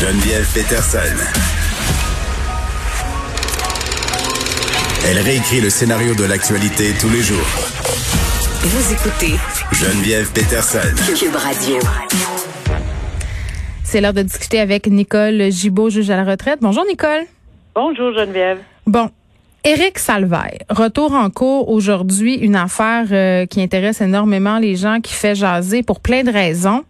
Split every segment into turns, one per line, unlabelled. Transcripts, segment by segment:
Geneviève Peterson. Elle réécrit le scénario de l'actualité tous les jours.
Vous écoutez
Geneviève Peterson.
Cube Radio.
C'est l'heure de discuter avec Nicole Gibault, juge à la retraite. Bonjour Nicole.
Bonjour Geneviève.
Bon, Éric Salvaille, retour en cours aujourd'hui, une affaire euh, qui intéresse énormément les gens, qui fait jaser pour plein de raisons.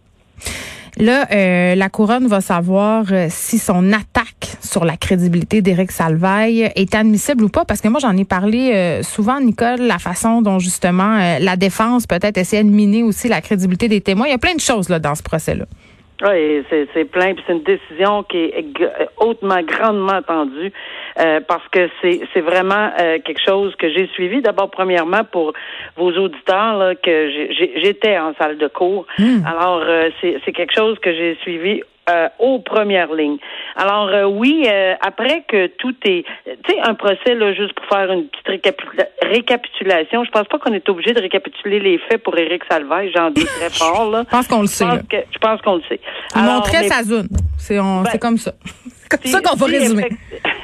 Là, euh, la couronne va savoir euh, si son attaque sur la crédibilité d'Éric Salvaille est admissible ou pas, parce que moi j'en ai parlé euh, souvent, Nicole, la façon dont justement la défense peut-être essaie de miner aussi la crédibilité des témoins. Il y a plein de choses là dans ce procès-là.
Oui, c'est plein. Puis c'est une décision qui est hautement, grandement attendue euh, parce que c'est c'est vraiment euh, quelque chose que j'ai suivi. D'abord, premièrement, pour vos auditeurs, là, que j'étais en salle de cours. Hmm. Alors, euh, c'est quelque chose que j'ai suivi euh, aux premières lignes. Alors euh, oui, euh, après que tout est, tu sais, un procès là, juste pour faire une petite récapitulation, je pense pas qu'on est obligé de récapituler les faits pour Éric Salvaille, j'en dis très fort là.
je pense qu'on le sait.
Je pense qu'on le sait.
Il montrait sa zone, c'est ben, c'est comme ça. comme ça qu'on va résumer.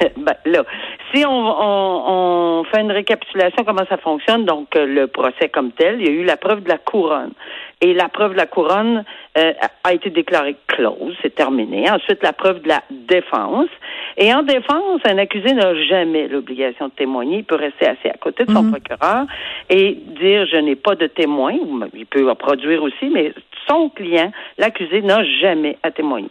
ben, là, si on, on, on, fait une récapitulation, comment ça fonctionne, donc le procès comme tel, il y a eu la preuve de la couronne. Et la preuve de la couronne euh, a été déclarée close, c'est terminé. Ensuite, la preuve de la défense. Et en défense, un accusé n'a jamais l'obligation de témoigner. Il peut rester assis à côté de son mhm. procureur et dire je n'ai pas de témoin. Il peut en produire aussi, mais son client, l'accusé, n'a jamais à témoigner.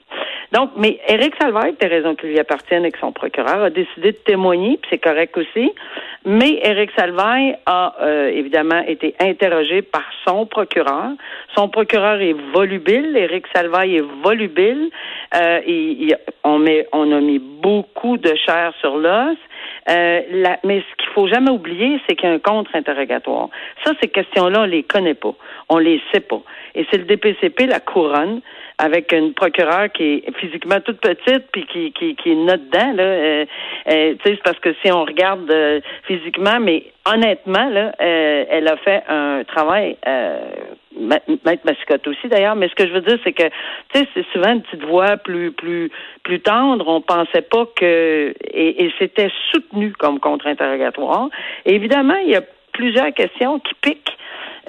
Donc, mais Éric Salvaire, des raisons qui lui appartiennent et que son procureur a décidé de témoigner, puis c'est correct aussi. Mais Éric Salvaire a euh, évidemment été interrogé par son procureur. Son procureur est volubile. Éric Salvaire est volubile. Euh, on, met, on a mis beaucoup de chair sur l'os. Euh, mais ce qu'il faut jamais oublier, c'est qu'il y a un contre-interrogatoire. Ça, ces questions-là, on les connaît pas. On les sait pas. Et c'est le DPCP, la couronne, avec une procureure qui est physiquement toute petite puis qui qui qui est dedans là euh, euh, tu sais c'est parce que si on regarde euh, physiquement mais honnêtement là elle a fait un travail Maître Mascotte aussi d'ailleurs, mais ce que je veux dire, c'est que tu sais, c'est souvent une petite voix plus plus plus tendre. On pensait pas que et, et c'était soutenu comme contre-interrogatoire. Évidemment, il y a plusieurs questions qui piquent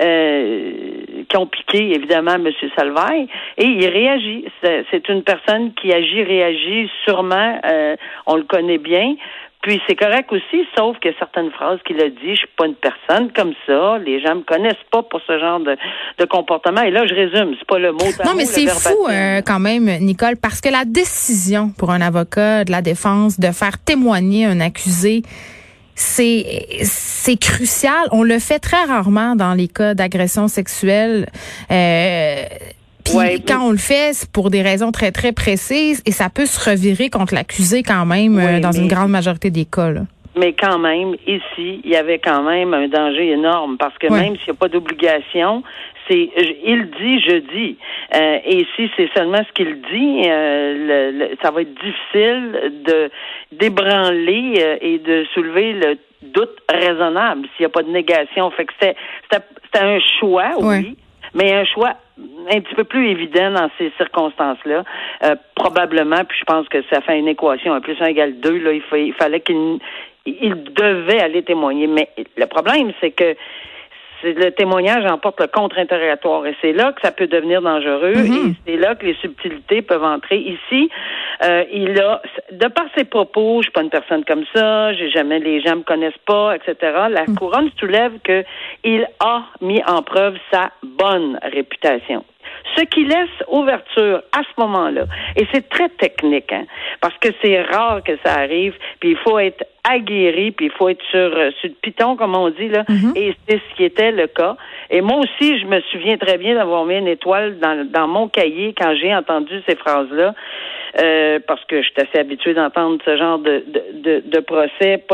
euh, qui ont piqué évidemment M. Salvaille et il réagit. C'est une personne qui agit, réagit sûrement. Euh, on le connaît bien. Puis c'est correct aussi, sauf que certaines phrases qu'il a dit, je suis pas une personne comme ça, les gens me connaissent pas pour ce genre de, de comportement. Et là, je résume, c'est pas le mot.
Non, mais c'est fou euh, quand même, Nicole, parce que la décision pour un avocat de la défense de faire témoigner un accusé, c'est c'est crucial. On le fait très rarement dans les cas d'agression sexuelle. Euh, puis quand on le fait, c'est pour des raisons très très précises et ça peut se revirer contre l'accusé quand même euh, dans une grande majorité des cas.
Mais quand même, ici, il y avait quand même un danger énorme parce que même s'il n'y a pas d'obligation, c'est il dit, je dis. Euh, et si c'est seulement ce qu'il dit, euh, ça va être difficile de d'ébranler euh, et de soulever le doute raisonnable s'il n'y a pas de négation. Fait que c'était un choix, oui. mais un choix un petit peu plus évident dans ces circonstances-là. probablement, puis je pense que ça fait une équation, un plus un égale deux, là, il, il fallait qu'il il devait aller témoigner. Mais le problème, c'est que le témoignage emporte le contre-interrogatoire et c'est là que ça peut devenir dangereux mm-hmm. et c'est là que les subtilités peuvent entrer. Ici, euh, il a, de par ses propos, je suis pas une personne comme ça, j'ai jamais, les gens me connaissent pas, etc. La mm. couronne soulève que il a mis en preuve sa bonne réputation. Ce qui laisse ouverture à ce moment-là. Et c'est très technique, hein, parce que c'est rare que ça arrive, puis il faut être aguerri, puis il faut être sur, euh, sur le piton, comme on dit, là.
Mhm.
Et c'est ce qui était le cas. Et moi aussi, je me souviens très bien d'avoir mis une étoile dans, dans mon cahier quand j'ai entendu ces phrases-là. Euh, parce que je suis assez habituée d'entendre ce genre de, de, de, de procès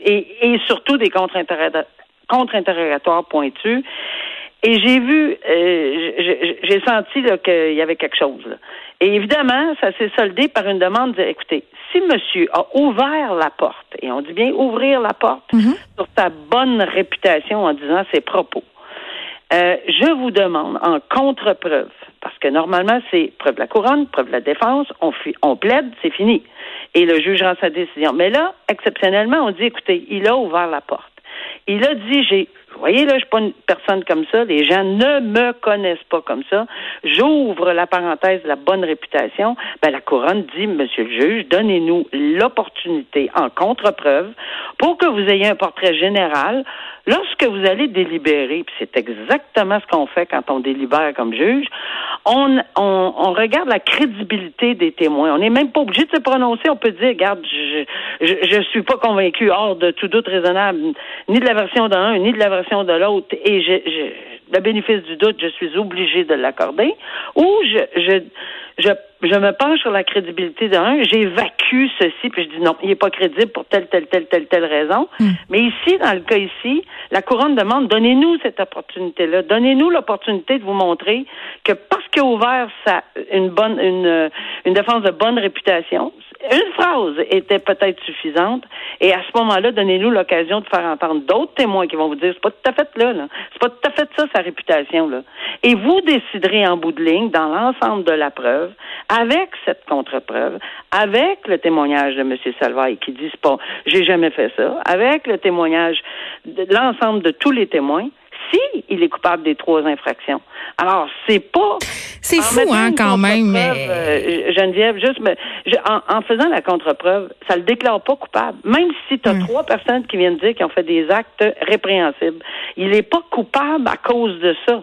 et, et surtout des contre-interrogatoires contre-interrogatoires pointus. Et j'ai vu, euh, j'ai senti qu'il y avait quelque chose. là. Et évidemment, ça s'est soldé par une demande de, écoutez, si monsieur a ouvert la porte, et on dit bien ouvrir la porte, sur sa bonne réputation en disant ses propos, euh, je vous demande en contre-preuve, parce que normalement c'est preuve de la couronne, preuve de la défense, on, fi- on plaide, c'est fini. Et le juge rend sa décision. Mais là, exceptionnellement, on dit, écoutez, il a ouvert la porte. Il a dit, j'ai, vous voyez là, je suis pas une personne comme ça. Les gens ne me connaissent pas comme ça. J'ouvre la parenthèse de la bonne réputation. Ben, la couronne dit, Monsieur le juge, donnez-nous l'opportunité en contre-preuve pour que vous ayez un portrait général lorsque vous allez délibérer. Puis c'est exactement ce qu'on fait quand on délibère comme juge. On, on, on regarde la crédibilité des témoins. On n'est même pas obligé de se prononcer. On peut dire, regarde, je, je, je suis pas convaincu hors de tout doute raisonnable, ni de la version d'un, ni de la version de l'autre, et je, le bénéfice du doute, je suis obligé de l'accorder, ou je, je me penche sur la crédibilité d'un, j'évacue ceci, puis je dis non, il n'est pas crédible pour telle, telle, telle, telle, telle raison. Mais ici, dans le cas ici, la couronne demande, donnez-nous cette opportunité-là, donnez-nous l'opportunité de vous montrer que parce qu'il a ouvert sa, une bonne, une, une défense de bonne réputation, une phrase était peut-être suffisante, et à ce moment-là, donnez-nous l'occasion de faire entendre d'autres témoins qui vont vous dire, c'est pas tout à fait là, là. C'est pas tout à fait ça, sa réputation, là. Et vous déciderez en bout de ligne, dans l'ensemble de la preuve, avec cette contre-preuve, avec le témoignage de M. Salvaille qui dit, pas, j'ai jamais fait ça, avec le témoignage de l'ensemble de tous les témoins, si il est coupable des trois infractions. Alors, c'est pas.
C'est fou, hein, quand même. mais-
euh, Geneviève, juste, je- en, en faisant la contre-preuve, ça le déclare pas coupable. Même si tu as trois personnes qui viennent dire qu'ils ont fait des actes répréhensibles, il n'est pas coupable à cause de ça.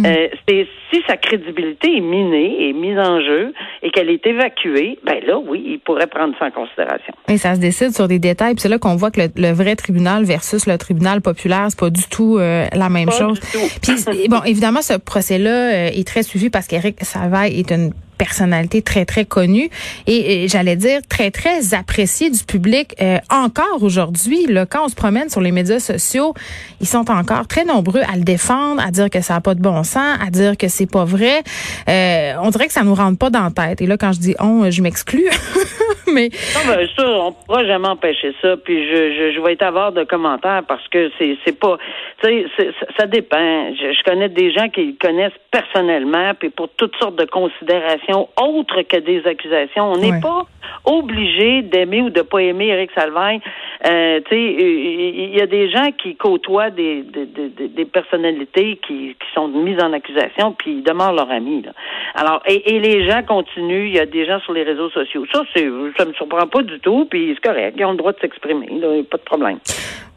Hmm.
Euh, c'est si sa crédibilité est minée, est mise en jeu et qu'elle est évacuée, ben là, oui, il pourrait prendre ça en considération.
Et ça se décide sur des détails. Puis c'est là qu'on voit que le, le vrai tribunal versus le tribunal populaire, c'est pas du tout euh, la même
Pas
chose.
du tout.
Puis bon, évidemment, ce procès-là euh, est très suivi parce qu'Éric Savaille est une personnalité très très connue et, j'allais dire très très appréciée du public euh, encore aujourd'hui quand on se promène sur les médias sociaux ils sont encore très nombreux à le défendre à dire que ça a pas de bon sens à dire que c'est pas vrai. Euh, on dirait que ça nous rentre pas dans la tête. Et là quand je dis on je m'exclus mais
Non, ben, ça, on pourra jamais empêcher ça. Puis je, je, je vais être avare de commentaires parce que c'est, c'est pas, tu sais, ça, dépend. Je, je connais des gens qui connaissent personnellement, puis pour toutes sortes de considérations autres que des accusations. On n'est
Ouais.
pas obligé d'aimer ou de pas aimer Eric Salvaille. Euh, tu sais, il y a des gens qui côtoient des, des, des, des personnalités qui, qui sont mises en accusation, puis ils demeurent leurs amis. Là. Alors, et, et les gens continuent. Il y a des gens sur les réseaux sociaux. Ça, c'est, ça me surprend pas du tout. Puis c'est correct. Ils ont le droit de s'exprimer. Là, pas de problème.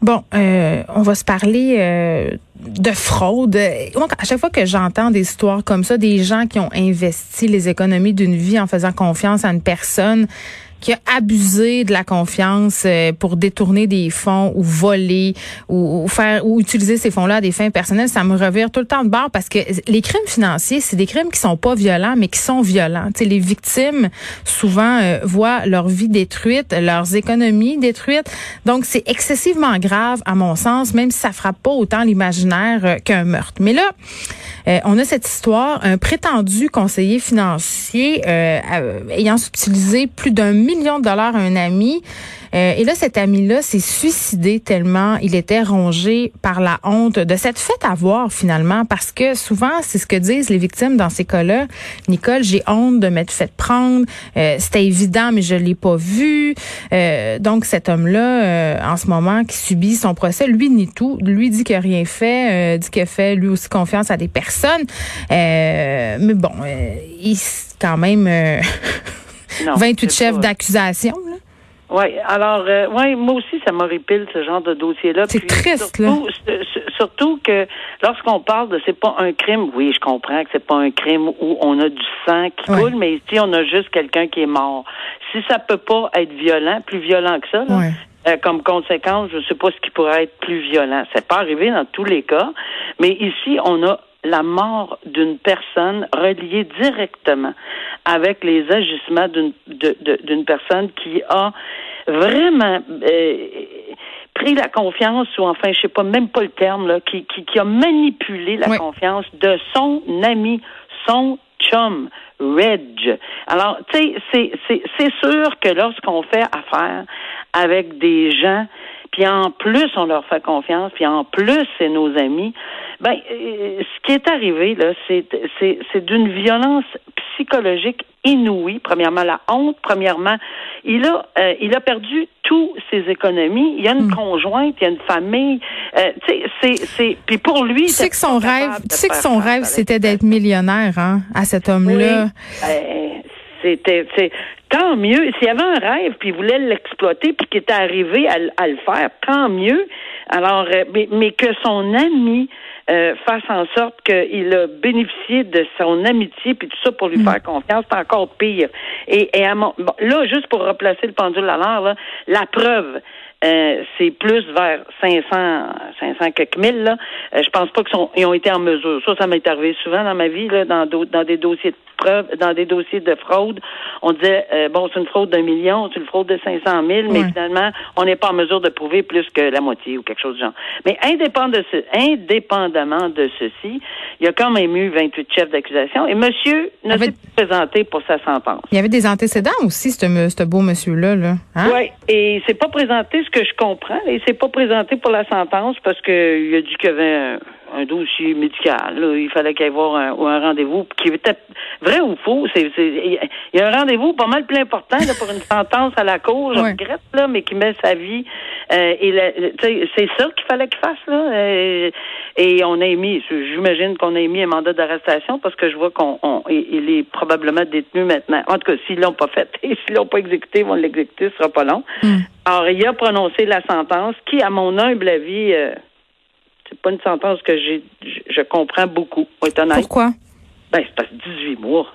Bon, euh, on va se parler euh, de fraude. Moi, à chaque fois que j'entends des histoires comme ça, des gens qui ont investi les économies d'une vie en faisant confiance à une personne qui a abusé de la confiance euh, pour détourner des fonds ou voler ou, ou faire ou utiliser ces fonds-là à des fins personnelles, ça me revire tout le temps de bord parce que les crimes financiers, c'est des crimes qui sont pas violents mais qui sont violents. Tu sais, les victimes souvent euh, voient leur vie détruite, leurs économies détruites. Donc c'est excessivement grave à mon sens, même si ça frappe pas autant l'imaginaire euh, qu'un meurtre. Mais là, euh, on a cette histoire, un prétendu conseiller financier euh, ayant subtilisé plus d'un million de dollars à un ami. Euh, et là, cet ami-là s'est suicidé tellement il était rongé par la honte de cette fête à voir finalement, parce que souvent, c'est ce que disent les victimes dans ces cas-là. Nicole, j'ai honte de m'être fait prendre. Euh, C'était évident, mais je l'ai pas vu. Euh, donc, cet homme-là, euh, en ce moment, qui subit son procès, lui nie tout. Lui dit qu'il a rien fait, euh, dit qu'il a fait lui aussi confiance à des personnes. Mais bon, il quand même
Non,
28
c'est
chefs d'accusation. là.
Oui, alors, euh, ouais, moi aussi, ça m'horripile ce genre de dossier-là.
C'est triste,
surtout, s- Surtout que lorsqu'on parle de c'est pas un crime, oui, je comprends que c'est pas un crime où on a du sang qui
Ouais.
coule, mais ici, on a juste quelqu'un qui est mort. Si ça peut pas être violent, plus violent que ça, là,
Ouais.
euh, comme conséquence, je sais pas ce qui pourrait être plus violent. C'est pas arrivé dans tous les cas, mais ici, on a la mort d'une personne reliée directement avec les agissements d'une de- de- d'une personne qui a vraiment euh, pris la confiance ou enfin je sais pas même pas le terme là qui qui, qui a manipulé la
Oui.
confiance de son ami son chum Reg. Alors tu sais c'est c'est c'est sûr que lorsqu'on fait affaire avec des gens puis en plus on leur fait confiance, puis en plus c'est nos amis. Ben, euh, ce qui est arrivé là, c'est c'est c'est d'une violence psychologique inouïe. Premièrement la honte. Premièrement, il a euh, il a perdu tous ses économies. Il y a une conjointe, il y a une famille. Euh, tu sais, c'est c'est puis pour lui.
Tu sais que son rêve, tu sais que son rêve, c'était d'être millionnaire, hein, à cet homme-là.
Oui. Euh, c'était c'est tant mieux s'il y avait un rêve puis il voulait l'exploiter puis qu'il était arrivé à, à le faire tant mieux alors euh, mais, mais que son ami euh, fasse en sorte qu'il a bénéficié de son amitié puis tout ça pour lui faire confiance c'est encore pire et, et à mon, bon, là juste pour replacer le pendule à l'heure là, la preuve euh, c'est plus vers 500, 500 quelques mille. Là. Euh, je pense pas qu'ils ont été en mesure. Ça, ça m'est arrivé souvent dans ma vie, là, dans, dans des dossiers de dans des dossiers de fraude. On disait, euh, bon, c'est une fraude d'un million, c'est une fraude de 500 000, mais finalement, on n'est pas en mesure de prouver plus que la moitié ou quelque chose du genre. Mais indépendamment de, ce, indépendamment de ceci, il y a quand même eu 28 chefs d'accusation et monsieur ne
Avait-
s'est pas présenté pour sa sentence.
Il y avait des antécédents aussi, ce, beau monsieur-là. Là. Hein?
Oui, et c'est pas présenté ce que je comprends, et c'est pas présenté pour la sentence parce que il a dit qu'il y avait un, un dossier médical. là. Il fallait qu'il y ait avoir un, un rendez-vous qui était vrai ou faux. C'est, il y a un rendez-vous pas mal plus important là, pour une sentence à la cour. Je regrette là, mais qui met sa vie. euh, et c'est ça qu'il fallait qu'il fasse là. euh, et on a émis, j'imagine qu'on a émis un mandat d'arrestation parce que je vois qu'on on- il il est probablement détenu maintenant. En tout cas, s'ils l'ont pas fait et s'ils l'ont pas exécuté, ils vont l'exécuter, ce sera pas long.
Hmm.
Alors, il a prononcé la sentence qui, à mon humble avis, euh, c'est pas une sentence que j'ai, je, comprends beaucoup, honnête.
Pourquoi?
Ben, c'est parce que 18 mois.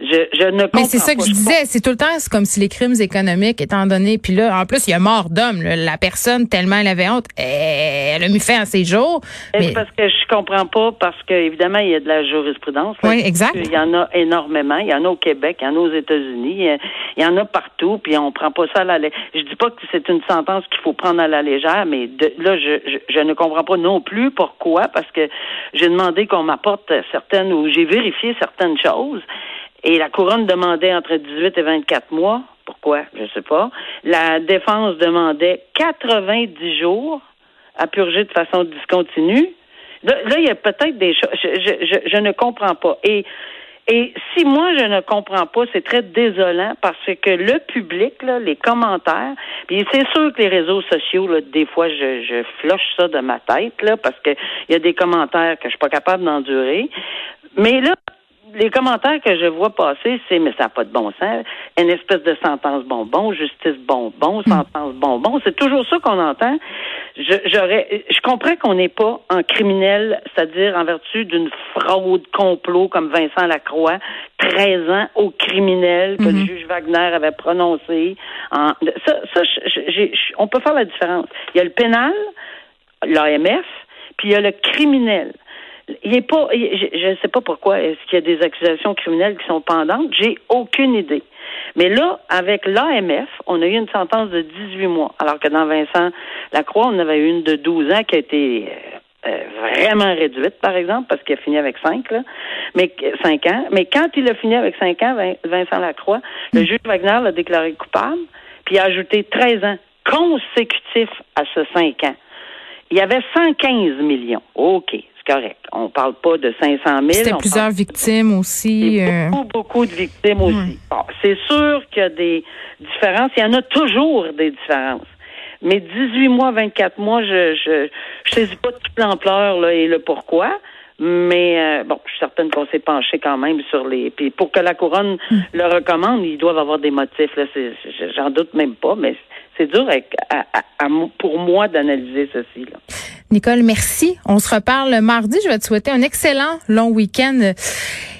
Je, je ne comprends
Mais c'est ça que
pas.
je disais. C'est tout le temps, c'est comme si les crimes économiques, étant donné, puis là, en plus, il y a mort d'homme. La personne, tellement elle avait honte, eh, elle a mis fin à ses jours. Mais,
parce que je comprends pas, parce que évidemment, il y a de la jurisprudence. là.
Oui, exact.
Il y en a énormément. Il y en a au Québec, il y en a aux États-Unis, il y en a partout, puis on prend pas ça à la légère. Je dis pas que c'est une sentence qu'il faut prendre à la légère, mais de, là, je, je, je ne comprends pas non plus pourquoi, parce que j'ai demandé qu'on m'apporte certaines, ou j'ai vérifié certaines choses, et la couronne demandait entre 18 et 24 mois. Pourquoi? Je sais pas. La défense demandait 90 jours à purger de façon discontinue. Là, il y a peut-être des choses. Je, ne comprends pas. Et, si moi, je ne comprends pas, c'est très désolant parce que le public, les commentaires, puis c'est sûr que les réseaux sociaux, là, des fois, je, je floche ça de ma tête, là, parce que il y a des commentaires que je suis pas capable d'endurer. Mais là, les commentaires que je vois passer, c'est mais ça n'a pas de bon sens. Une espèce de sentence bonbon, justice bonbon, sentence bonbon. C'est toujours ça qu'on entend. Je, j'aurais, je comprends qu'on n'est pas en criminel, c'est-à-dire en vertu d'une fraude complot comme Vincent Lacroix, 13 ans au criminel que le juge Wagner avait prononcé. En, ça, ça j'ai- je- on peut faire la différence. Il y a le pénal, l'AMF, puis il y a le criminel. Il est pas, je ne sais pas pourquoi est-ce qu'il y a des accusations criminelles qui sont pendantes? J'ai aucune idée. Mais là, avec l'AMF, on a eu une sentence de 18 mois, alors que dans Vincent Lacroix, on avait eu une de 12 ans qui a été euh, vraiment réduite, par exemple, parce qu'il a fini avec 5, là, mais 5 ans. Mais quand il a fini avec 5 ans, Vin- Vincent Lacroix, le juge Wagner l'a déclaré coupable, puis il a ajouté 13 ans consécutifs à ce 5 ans. Il y avait 115 millions. OK, c'est correct. On parle pas de 500 000.
c'était plusieurs
parle-
victimes aussi. euh,
beaucoup, beaucoup de victimes aussi. Bon, c'est sûr qu'il y a des différences. Il y en a toujours des différences. Mais 18 mois, 24 mois, je je, je saisis pas toute l'ampleur là, et le pourquoi. Mais euh, bon, je suis certaine qu'on s'est penché quand même sur les. Puis pour que la couronne hmm. le recommande, ils doivent avoir des motifs. Là, j'en doute même pas, mais c'est dur pour moi d'analyser ceci. Là.
Nicole, merci. On se reparle mardi. Je vais te souhaiter un excellent long week-end.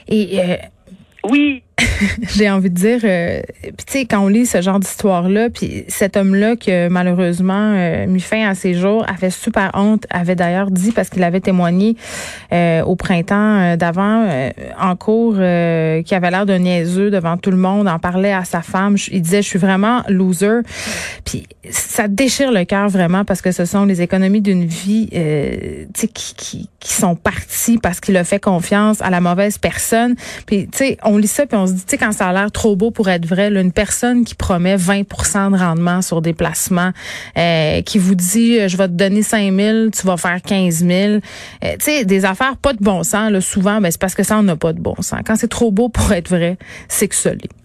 Et euh,
oui.
j'ai envie de dire, euh, tu sais, quand on lit ce genre d'histoire-là, puis cet homme-là qui malheureusement euh, mis fin à ses jours, avait super honte, avait d'ailleurs dit, parce qu'il avait témoigné euh, au printemps d'avant, en cours, qui avait l'air d'un niaiseux devant tout le monde, en parlait à sa femme, il disait, je suis vraiment loser. Puis ça déchire le cœur vraiment, parce que ce sont les économies d'une vie, tu sais, qui, qui, qui, sont parties parce qu'il a fait confiance à la mauvaise personne. Puis, tu sais, on lit ça, puis on se dit, tu sais, quand ça a l'air trop beau pour être vrai, là, une personne qui promet 20% de rendement sur des placements, euh, qui vous dit, euh, je vais te donner 5 000, tu vas faire 15 000. Euh, tu sais, des affaires pas de bon sens, là, souvent, ben, c'est parce que ça, on n'a pas de bon sens. Quand c'est trop beau pour être vrai, c'est que ça l'est.